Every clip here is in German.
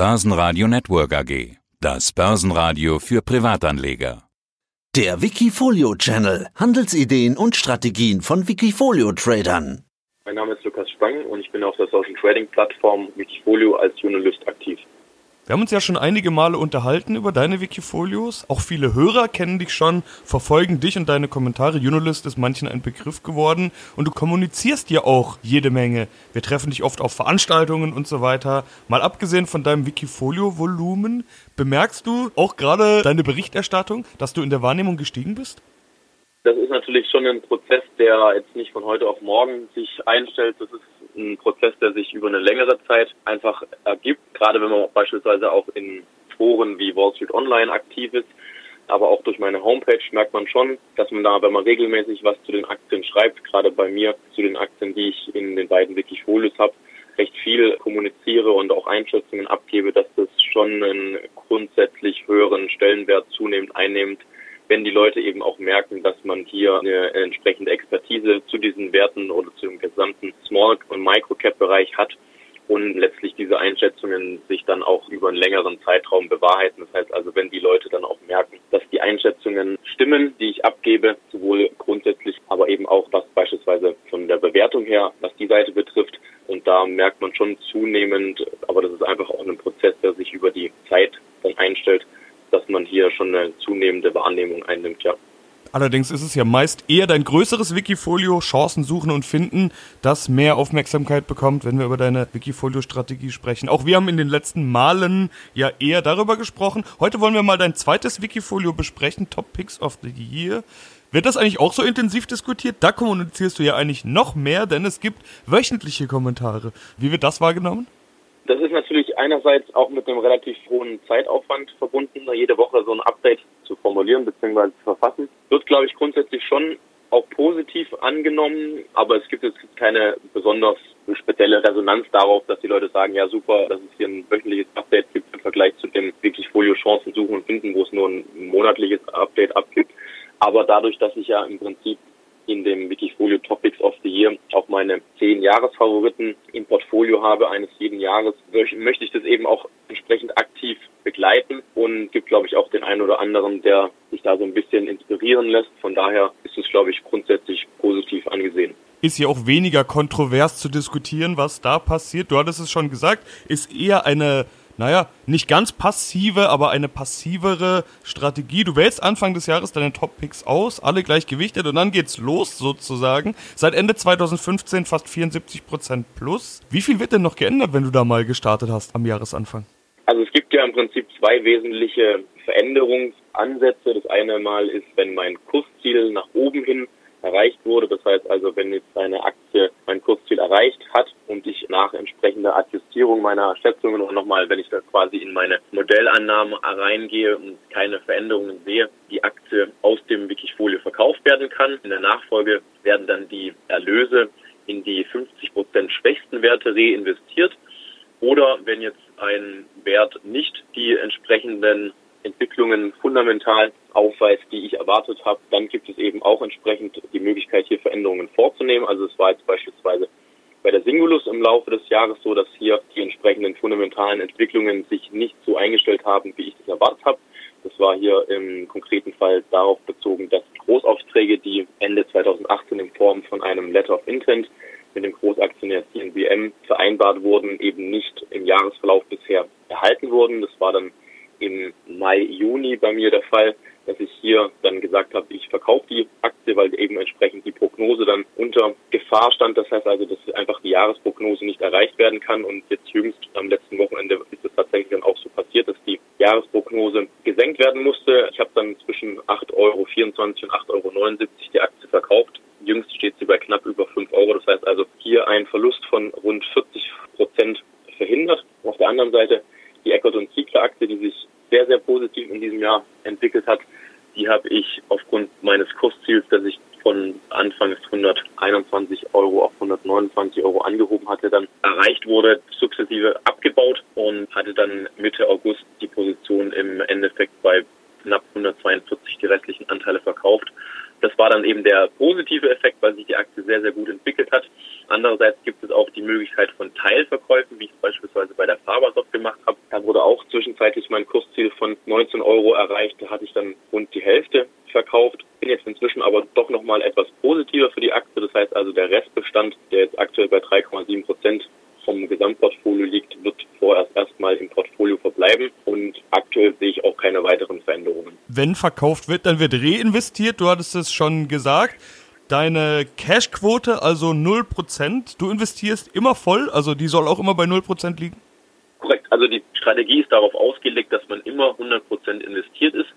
Börsenradio Network AG. Das Börsenradio für Privatanleger. Der Wikifolio Channel. Handelsideen und Strategien von Wikifolio Tradern. Mein Name ist Lukas Spang und ich bin auf der Social Trading Plattform Wikifolio als Journalist aktiv. Wir haben uns ja schon einige Male unterhalten über deine Wikifolios. Auch viele Hörer kennen dich schon, verfolgen dich und deine Kommentare. Junolist ist manchen ein Begriff geworden und du kommunizierst ja auch jede Menge. Wir treffen dich oft auf Veranstaltungen und so weiter. Mal abgesehen von deinem Wikifolio-Volumen, bemerkst du auch gerade deine Berichterstattung, dass du in der Wahrnehmung gestiegen bist? Das ist natürlich schon ein Prozess, der jetzt nicht von heute auf morgen sich einstellt. Das ist ein Prozess, der sich über eine längere Zeit einfach ergibt, gerade wenn man beispielsweise auch in Foren wie Wall Street Online aktiv ist. Aber auch durch meine Homepage merkt man schon, dass man da, wenn man regelmäßig was zu den Aktien schreibt, gerade bei mir zu den Aktien, die ich in den beiden Wikifolios habe, recht viel kommuniziere und auch Einschätzungen abgebe, dass das schon einen grundsätzlich höheren Stellenwert zunehmend einnimmt, wenn die Leute eben auch merken, dass man hier eine entsprechende Expertise zu diesen Werten oder zu dem gesamten Small- und Micro-Cap-Bereich hat und letztlich diese Einschätzungen sich dann auch über einen längeren Zeitraum bewahrheiten. Das heißt also, wenn die Leute dann auch merken, dass die Einschätzungen stimmen, die ich abgebe, sowohl grundsätzlich, aber eben auch was beispielsweise von der Bewertung her, was die Seite betrifft. Und da merkt man schon zunehmend, aber das ist einfach auch ein Prozess, der sich über die Zeit dann einstellt, man hier schon eine zunehmende Wahrnehmung einnimmt, ja. Allerdings ist es ja meist eher dein größeres Wikifolio, Chancen suchen und finden, das mehr Aufmerksamkeit bekommt, wenn wir über deine Wikifolio-Strategie sprechen. Auch wir haben in den letzten Malen ja eher darüber gesprochen. Heute wollen wir mal dein zweites Wikifolio besprechen, Top Picks of the Year. Wird das eigentlich auch so intensiv diskutiert? Da kommunizierst du ja eigentlich noch mehr, denn es gibt wöchentliche Kommentare. Wie wird das wahrgenommen? Das ist natürlich einerseits auch mit einem relativ hohen Zeitaufwand verbunden, jede Woche so ein Update zu formulieren bzw. zu verfassen. Wird, glaube ich, grundsätzlich schon auch positiv angenommen, aber es gibt jetzt keine besonders spezielle Resonanz darauf, dass die Leute sagen, ja super, dass es hier ein wöchentliches Update gibt im Vergleich zu dem wirklich Folio Chancen suchen und finden, wo es nur ein monatliches Update abgibt. Aber dadurch, dass ich ja im Prinzip in dem Wikifolio Topics of the Year auch meine zehn Jahresfavoriten im Portfolio habe eines jeden Jahres, möchte ich das eben auch entsprechend aktiv begleiten und gibt, glaube ich, auch den einen oder anderen, der sich da so ein bisschen inspirieren lässt. Von daher ist es, glaube ich, grundsätzlich positiv angesehen ist ja auch weniger kontrovers zu diskutieren, was da passiert. Du hattest es schon gesagt, ist eher eine naja, nicht ganz passive, aber eine passivere Strategie. Du wählst Anfang des Jahres deine Top-Picks aus, alle gleich gewichtet und dann geht's los sozusagen. Seit Ende 2015 fast 74 Prozent plus. Wie viel wird denn noch geändert, wenn du da mal gestartet hast am Jahresanfang? Also es gibt ja im Prinzip zwei wesentliche Veränderungsansätze. Das eine Mal ist, wenn mein Kursziel nach oben hin erreicht wurde. Das heißt also, wenn jetzt eine Aktie mein Kursziel erreicht hat nach entsprechender Adjustierung meiner Schätzungen und nochmal, wenn ich da quasi in meine Modellannahmen reingehe und keine Veränderungen sehe, die Aktie aus dem Wikifolio verkauft werden kann. In der Nachfolge werden dann die Erlöse in die 50 Prozent schwächsten Werte reinvestiert. Oder wenn jetzt ein Wert nicht die entsprechenden Entwicklungen fundamental aufweist, die ich erwartet habe, dann gibt es eben auch entsprechend die Möglichkeit, hier Veränderungen vorzunehmen. Also es war jetzt beispielsweise bei der Singulus im Laufe des Jahres so, dass hier die entsprechenden fundamentalen Entwicklungen sich nicht so eingestellt haben, wie ich das erwartet habe. Das war hier im konkreten Fall darauf bezogen, dass Großaufträge, die Ende 2018 in Form von einem Letter of Intent mit dem Großaktionär CNBM vereinbart wurden, eben nicht im Jahresverlauf bisher erhalten wurden. Das war dann im Mai, Juni bei mir der Fall, dass ich hier dann gesagt habe, ich verkaufe die Aktie, weil eben entsprechend die Prognose dann unter Gefahr stand. Das heißt also, dass einfach die Jahresprognose nicht erreicht werden kann. Und jetzt jüngst am letzten Wochenende ist es tatsächlich dann auch so passiert, dass die Jahresprognose gesenkt werden musste. Ich habe dann zwischen 8,24 Euro und 8,79 Euro die Aktie verkauft. Jüngst steht sie bei knapp über 5 Euro. Das heißt also hier ein Verlust von rund 40 Prozent verhindert. Auf der anderen Seite die Eckert und Ziegler Aktie, die sich positiv in diesem Jahr entwickelt hat, die habe ich aufgrund meines Kursziels, das ich von Anfangs 121 Euro auf 129 Euro angehoben hatte, dann erreicht wurde, sukzessive abgebaut und hatte dann Mitte August die Position im Endeffekt bei knapp 142 die restlichen Anteile verkauft. Das war dann eben der positive Effekt, weil sich die Aktie sehr, sehr gut entwickelt hat. Andererseits gibt es auch die Möglichkeit von Teilverkäufen, wie ich es beispielsweise bei der Fabersoft gemacht habe. Da wurde auch zwischenzeitlich mein Von 19 Euro erreicht. Da hatte ich dann rund die Hälfte verkauft. Bin jetzt inzwischen aber doch nochmal etwas positiver für die Aktie. Das heißt also, der Restbestand, der jetzt aktuell bei 3,7 Prozent vom Gesamtportfolio liegt, wird vorerst erstmal im Portfolio verbleiben und aktuell sehe ich auch keine weiteren Veränderungen. Wenn verkauft wird, dann wird reinvestiert. Du hattest es schon gesagt. Deine Cashquote, also 0%, du investierst immer voll, also die soll auch immer bei 0% liegen? Korrekt, also die Strategie ist darauf ausgelegt, dass man immer 100% investiert ist.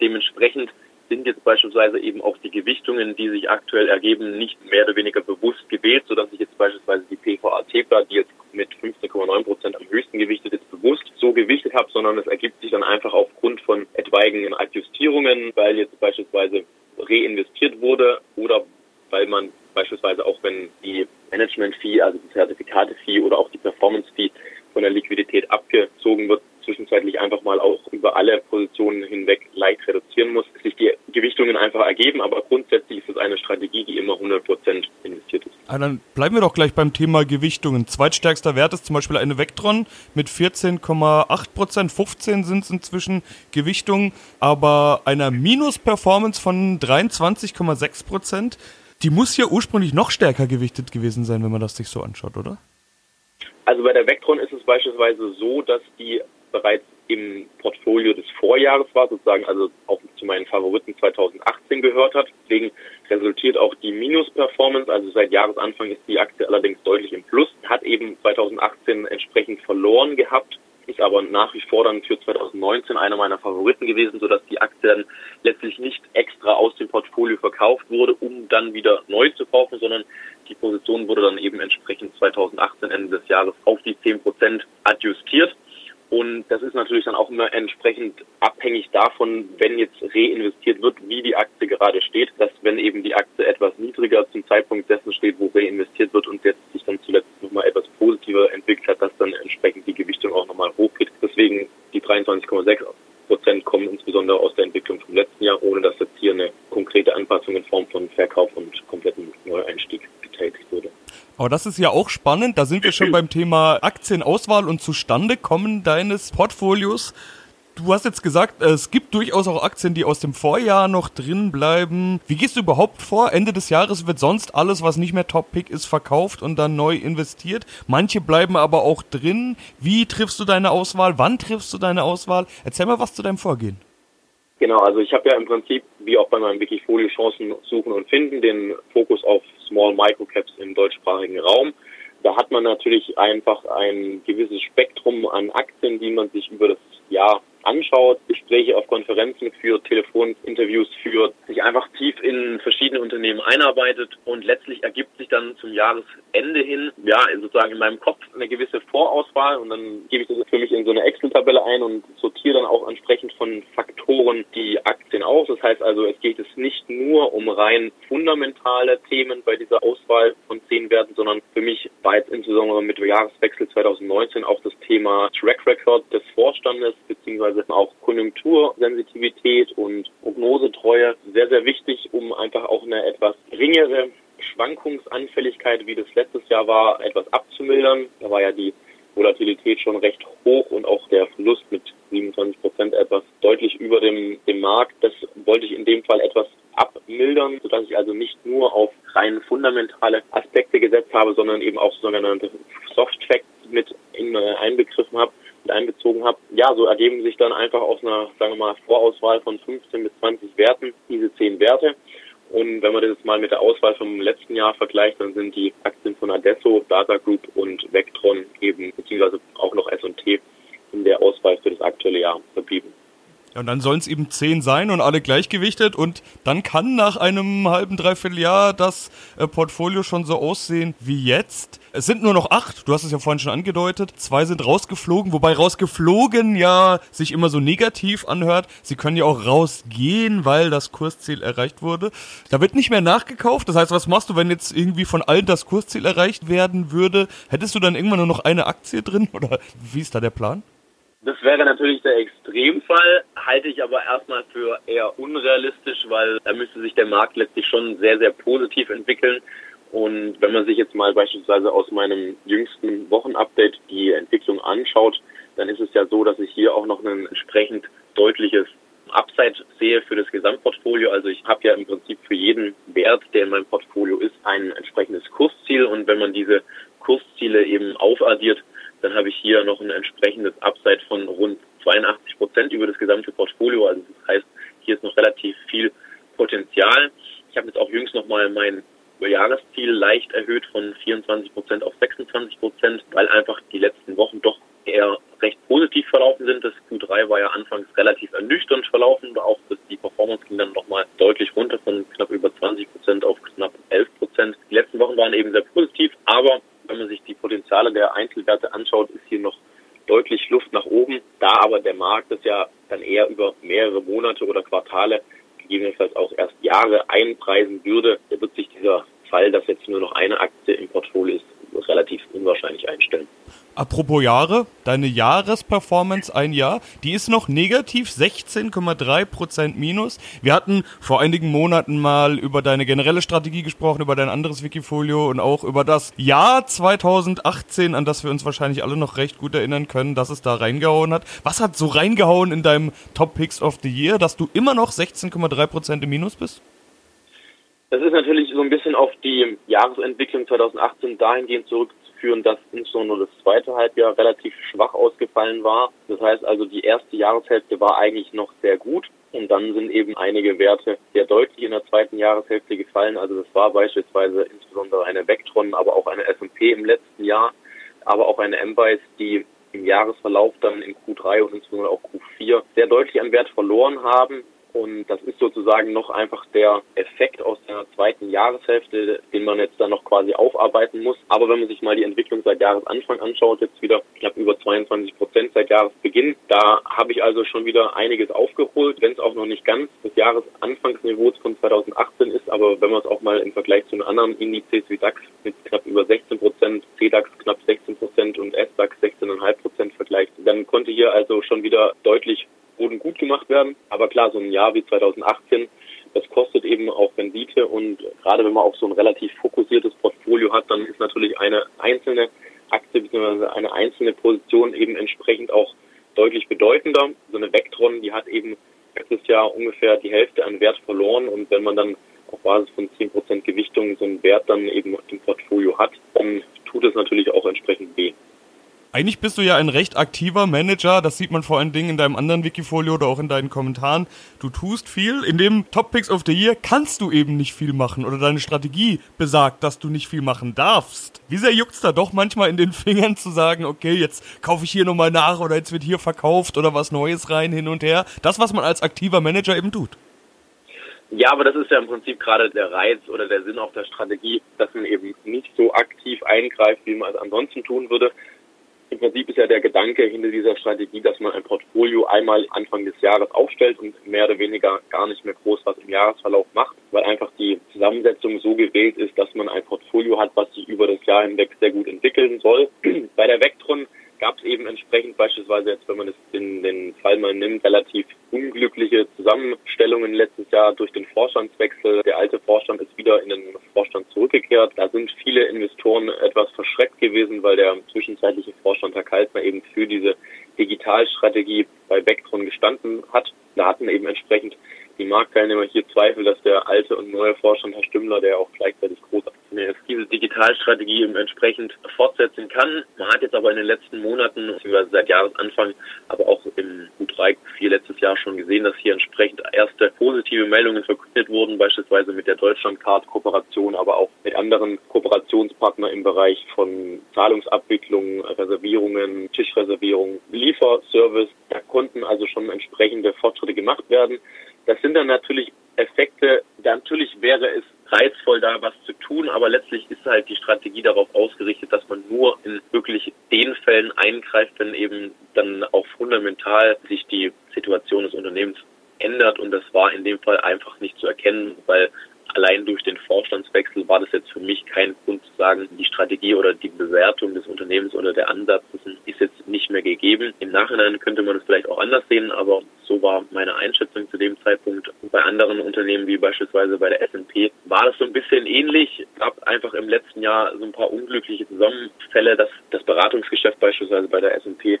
Dementsprechend sind jetzt beispielsweise eben auch die Gewichtungen, die sich aktuell ergeben, nicht mehr oder weniger bewusst gewählt, sodass ich jetzt beispielsweise die PVA Tepla, die jetzt mit 15,9 Prozent am höchsten gewichtet ist, bewusst so gewichtet habe, sondern es ergibt sich dann einfach aufgrund von etwaigen Adjustierungen, weil jetzt beispielsweise reinvestiert wurde oder weil man beispielsweise auch wenn die Management-Fee, also die Zertifikate-Fee oder auch die Performance-Fee von der Liquidität abgezogen wird, zwischenzeitlich einfach mal auch über alle Positionen hinweg leicht reduzieren muss, sich die Gewichtungen einfach ergeben, aber grundsätzlich ist es eine Strategie, die immer 100% investiert ist. Ah, dann bleiben wir doch gleich beim Thema Gewichtungen. Zweitstärkster Wert ist zum Beispiel eine Vectron mit 14,8%, 15 sind es inzwischen Gewichtungen, aber einer Minus-Performance von 23,6%. Die muss ja ursprünglich noch stärker gewichtet gewesen sein, wenn man das sich so anschaut, oder? Also bei der Vectron ist es beispielsweise so, dass die bereits im Portfolio des Vorjahres war, sozusagen also auch zu meinen Favoriten 2018 gehört hat. Deswegen resultiert auch die Minus-Performance, also seit Jahresanfang ist die Aktie allerdings deutlich im Plus, hat eben 2018 entsprechend verloren gehabt ist aber nach wie vor dann für 2019 einer meiner Favoriten gewesen, sodass die Aktie dann letztlich nicht extra aus dem Portfolio verkauft wurde, um dann wieder neu zu kaufen, sondern die Position wurde dann eben entsprechend 2018 Ende des Jahres auf die 10 Prozent adjustiert. Und das ist natürlich dann auch immer entsprechend abhängig davon, wenn jetzt reinvestiert wird, wie die Aktie gerade steht, dass wenn eben die Aktie etwas niedriger zum Zeitpunkt dessen steht, wo reinvestiert wird und jetzt sich dann zuletzt nochmal etwas positiver entwickelt hat, dass dann entsprechend die Gewichtung auch nochmal hochgeht. Deswegen die 23,6 Prozent kommen insbesondere aus der Entwicklung vom letzten Jahr, ohne dass jetzt hier eine konkrete Anpassung in Form von Verkauf und kompletten wurde. Aber das ist ja auch spannend. Da sind wir schon beim Thema Aktienauswahl und Zustandekommen deines Portfolios. Du hast jetzt gesagt, es gibt durchaus auch Aktien, die aus dem Vorjahr noch drin bleiben. Wie gehst du überhaupt vor? Ende des Jahres wird sonst alles, was nicht mehr Top-Pick ist, verkauft und dann neu investiert. Manche bleiben aber auch drin. Wie triffst du deine Auswahl? Wann triffst du deine Auswahl? Erzähl mal was zu deinem Vorgehen. Genau, also ich habe ja im Prinzip, wie auch bei meinem Wikifolio Chancen suchen und finden, den Fokus auf Small Microcaps im deutschsprachigen Raum. Da hat man natürlich einfach ein gewisses Spektrum an Aktien, die man sich über das Jahr anschaut, Gespräche auf Konferenzen führt, Telefoninterviews führt, sich einfach tief in verschiedene Unternehmen einarbeitet und letztlich ergibt sich dann zum Jahresende hin, ja, sozusagen in meinem Kopf eine gewisse Vorauswahl und dann gebe ich das für mich in so eine Excel-Tabelle ein und sortiere dann auch entsprechend von Faktoren die Aktien aus. Das heißt also, es geht es nicht nur um rein fundamentale Themen bei dieser Auswahl von zehn Werten, sondern für mich war jetzt insbesondere mit dem Jahreswechsel 2019 auch das Thema Track Record des Vorstandes beziehungsweise beziehungsweise auch Konjunktursensitivität und Prognosetreue sehr, sehr wichtig, um einfach auch eine etwas geringere Schwankungsanfälligkeit, wie das letztes Jahr war, etwas abzumildern. Da war ja die Volatilität schon recht hoch und auch der Verlust mit 27 Prozent etwas deutlich über dem, dem Markt. Das wollte ich in dem Fall etwas abmildern, sodass ich also nicht nur auf rein fundamentale Aspekte gesetzt habe, sondern eben auch sogenannte Soft Facts mit äh, einbegriffen habe einbezogen habe. Ja, so ergeben sich dann einfach aus einer, sagen wir mal, Vorauswahl von 15 bis 20 Werten diese 10 Werte. Und wenn man das mal mit der Auswahl vom letzten Jahr vergleicht, dann sind die Aktien von Adesso, Data Group und Vectron eben, beziehungsweise auch noch S&T in der Auswahl für das aktuelle Jahr verblieben. Ja, und dann sollen es eben zehn sein und alle gleichgewichtet und dann kann nach einem halben, dreiviertel Jahr das äh, Portfolio schon so aussehen wie jetzt. Es sind nur noch acht, du hast es ja vorhin schon angedeutet. Zwei sind rausgeflogen, wobei rausgeflogen ja sich immer so negativ anhört. Sie können ja auch rausgehen, weil das Kursziel erreicht wurde. Da wird nicht mehr nachgekauft. Das heißt, was machst du, wenn jetzt irgendwie von allen das Kursziel erreicht werden würde? Hättest du dann irgendwann nur noch eine Aktie drin oder wie ist da der Plan? Das wäre natürlich der Extremfall, halte ich aber erstmal für eher unrealistisch, weil da müsste sich der Markt letztlich schon sehr, sehr positiv entwickeln. Und wenn man sich jetzt mal beispielsweise aus meinem jüngsten Wochenupdate die Entwicklung anschaut, dann ist es ja so, dass ich hier auch noch ein entsprechend deutliches Upside sehe für das Gesamtportfolio. Also ich habe ja im Prinzip für jeden Wert, der in meinem Portfolio ist, ein entsprechendes Kursziel und wenn man diese Kursziele eben aufaddiert, dann habe ich hier noch ein entsprechendes Upside von rund 82 Prozent über das gesamte Portfolio. Also das heißt, hier ist noch relativ viel Potenzial. Ich habe jetzt auch jüngst nochmal mein Jahresziel leicht erhöht von 24 Prozent auf 26 Prozent, weil einfach die letzten Wochen doch eher recht positiv verlaufen sind. Das Q3 war ja anfangs relativ ernüchternd verlaufen. Auch die Performance ging dann nochmal deutlich runter von knapp über 20 Prozent auf knapp 11 Prozent. Die letzten Wochen waren eben sehr positiv, aber wenn man sich die Potenziale der Einzelwerte anschaut, ist hier noch deutlich Luft nach oben. Da aber der Markt das ja dann eher über mehrere Monate oder Quartale, gegebenenfalls auch erst Jahre einpreisen würde, wird sich dieser Fall, dass jetzt nur noch eine Aktie im Portfolio ist, relativ unwahrscheinlich einstellen. Apropos Jahre, deine Jahresperformance ein Jahr, die ist noch negativ, 16,3% minus. Wir hatten vor einigen Monaten mal über deine generelle Strategie gesprochen, über dein anderes Wikifolio und auch über das Jahr 2018, an das wir uns wahrscheinlich alle noch recht gut erinnern können, dass es da reingehauen hat. Was hat so reingehauen in deinem Top Picks of the Year, dass du immer noch 16,3% im Minus bist? Das ist natürlich so ein bisschen auf die Jahresentwicklung 2018 dahingehend zurückzuführen, dass insbesondere das zweite Halbjahr relativ schwach ausgefallen war. Das heißt also, die erste Jahreshälfte war eigentlich noch sehr gut. Und dann sind eben einige Werte sehr deutlich in der zweiten Jahreshälfte gefallen. Also das war beispielsweise insbesondere eine Vectron, aber auch eine S&P im letzten Jahr, aber auch eine M-Base, die im Jahresverlauf dann in Q3 und insbesondere auch Q4 sehr deutlich an Wert verloren haben. Und das ist sozusagen noch einfach der Effekt aus der zweiten Jahreshälfte, den man jetzt dann noch quasi aufarbeiten muss. Aber wenn man sich mal die Entwicklung seit Jahresanfang anschaut, jetzt wieder knapp über 22 Prozent seit Jahresbeginn, da habe ich also schon wieder einiges aufgeholt, wenn es auch noch nicht ganz das Jahresanfangsniveau von 2018 ist. Aber wenn man es auch mal im Vergleich zu den anderen Indizes wie DAX mit knapp über 16 Prozent, CDAX knapp 16 Prozent und SDAX 16,5 Prozent vergleicht, dann konnte hier also schon wieder deutlich Boden gut gemacht werden. Aber klar, so ein Jahr wie 2018, das kostet eben auch Rendite und gerade wenn man auch so ein relativ fokussiertes Portfolio hat, dann ist natürlich eine einzelne Aktie bzw. eine einzelne Position eben entsprechend auch deutlich bedeutender. So eine Vectron, die hat eben letztes Jahr ungefähr die Hälfte an Wert verloren und wenn man dann auf Basis von 10% Gewichtung so einen Wert dann eben im Portfolio hat, dann tut es natürlich auch entsprechend weh. Eigentlich bist du ja ein recht aktiver Manager, das sieht man vor allen Dingen in deinem anderen Wikifolio oder auch in deinen Kommentaren. Du tust viel. In dem Top Picks of the Year kannst du eben nicht viel machen oder deine Strategie besagt, dass du nicht viel machen darfst. Wie sehr juckt's da doch manchmal in den Fingern zu sagen, okay, jetzt kaufe ich hier nochmal nach oder jetzt wird hier verkauft oder was Neues rein hin und her. Das, was man als aktiver Manager eben tut. Ja, aber das ist ja im Prinzip gerade der Reiz oder der Sinn auch der Strategie, dass man eben nicht so aktiv eingreift, wie man es ansonsten tun würde, im Prinzip ist ja der Gedanke hinter dieser Strategie, dass man ein Portfolio einmal Anfang des Jahres aufstellt und mehr oder weniger gar nicht mehr groß was im Jahresverlauf macht, weil einfach die Zusammensetzung so gewählt ist, dass man ein Portfolio hat, was sich über das Jahr hinweg sehr gut entwickeln soll. Bei der Vectron gab es eben entsprechend beispielsweise jetzt, wenn man es in den Fall mal nimmt, relativ unglückliche Zusammenstellungen letztes Jahr durch den Vorstandswechsel. Der alte Vorstand ist wieder in den zurückgekehrt. Da sind viele Investoren etwas verschreckt gewesen, weil der zwischenzeitliche Vorstand Herr Kaltner eben für diese Digitalstrategie bei Vectron gestanden hat. Da hatten eben entsprechend die Marktteilnehmer hier Zweifel, dass der alte und neue Vorstand Herr Stümmler, der auch gleichzeitig Großaktionär ist, diese Digitalstrategie eben entsprechend fortsetzen kann. Man hat jetzt aber in den letzten Monaten, beziehungsweise seit Jahresanfang, aber auch im Q3, Q4 letztes Jahr schon gesehen, dass hier entsprechend erste positive Meldungen verkündet wurden, beispielsweise mit der Deutschlandcard-Kooperation, aber auch mit anderen Kooperationspartnern im Bereich von Zahlungsabwicklung, Reservierungen, Tischreservierungen, Lieferservice. Da konnten also schon entsprechende Fortschritte gemacht werden. Das sind dann natürlich Effekte, natürlich wäre es reizvoll, da was zu tun, aber letztlich ist halt die Strategie darauf ausgerichtet, dass man nur in wirklich den Fällen eingreift, wenn eben dann auch fundamental sich die Situation des Unternehmens ändert und das war in dem Fall einfach nicht zu erkennen, weil allein durch den Vorstandswechsel war das jetzt für mich kein Grund zu sagen, die Strategie oder die Bewertung des Unternehmens oder der Ansatz ist jetzt nicht mehr gegeben. Im Nachhinein könnte man es vielleicht auch anders sehen, aber so war meine Einschätzung zu dem Zeitpunkt. Bei anderen Unternehmen wie beispielsweise bei der S&P war das so ein bisschen ähnlich. Es gab einfach im letzten Jahr so ein paar unglückliche Zusammenfälle, dass das Beratungsgeschäft beispielsweise bei der S&P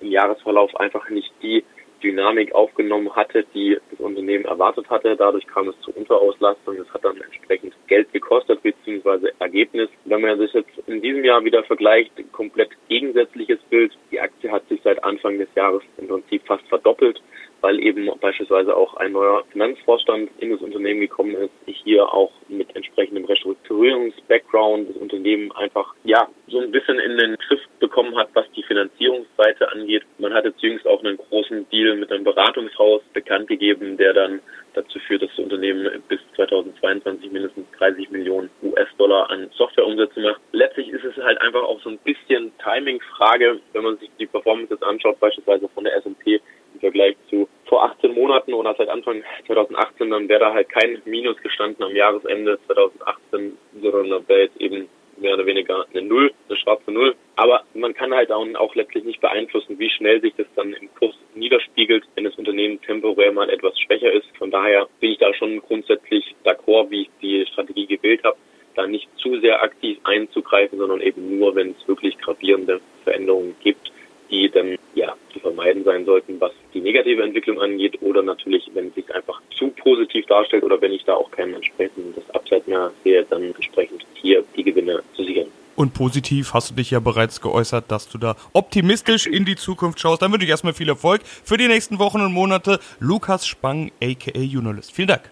im Jahresverlauf einfach nicht die Dynamik aufgenommen hatte, die das Unternehmen erwartet hatte. Dadurch kam es zu Unterauslastung. Es hat dann entsprechend Geld gekostet bzw. Ergebnis. Wenn man sich jetzt in diesem Jahr wieder vergleicht, komplett gegensätzliches Bild. Die Aktie hat sich seit Anfang des Jahres im Prinzip fast verdoppelt weil eben beispielsweise auch ein neuer Finanzvorstand in das Unternehmen gekommen ist. Hier auch mit entsprechendem Restrukturierungs-Background das Unternehmen einfach, ja, so ein bisschen in den Griff bekommen hat, was die Finanzierungsseite angeht. Man hat jetzt jüngst auch einen großen Deal mit einem Beratungshaus bekannt gegeben, der dann dazu führt, dass das Unternehmen bis 2022 mindestens 30 Millionen US-Dollar an Softwareumsätze macht. Letztlich ist es halt einfach auch so ein bisschen Timing-Frage, wenn man sich die Performance jetzt anschaut, beispielsweise von der S&P im Vergleich zu vor 18 Monaten oder seit Anfang 2018, dann wäre da halt kein Minus gestanden am Jahresende 2018, sondern da wäre jetzt eben mehr oder weniger eine Null, eine schwarze Null. Aber man kann halt auch, auch letztlich nicht beeinflussen, wie schnell sich das dann im Kurs niederspiegelt, wenn das Unternehmen temporär mal etwas schwächer ist. Von daher bin ich da schon grundsätzlich d'accord, wie ich die Strategie gewählt habe, da nicht zu sehr aktiv einzugreifen, sondern eben nur, wenn es wirklich gravierende Veränderungen gibt, die dann ja zu vermeiden sein sollten, was die negative Entwicklung angeht oder natürlich, wenn es sich einfach zu positiv darstellt oder wenn ich da auch kein entsprechendes Upside mehr sehe, dann entsprechend hier die Gewinne zu sichern. Und positiv hast du dich ja bereits geäußert, dass du da optimistisch in die Zukunft schaust. Dann wünsche ich erstmal viel Erfolg für die nächsten Wochen und Monate. Lukas Spang, aka Unalist. Vielen Dank.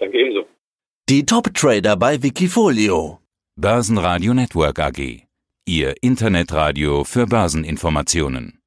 Danke ebenso. Die Top-Trader bei Wikifolio. Börsenradio Network AG. Ihr Internetradio für Börseninformationen.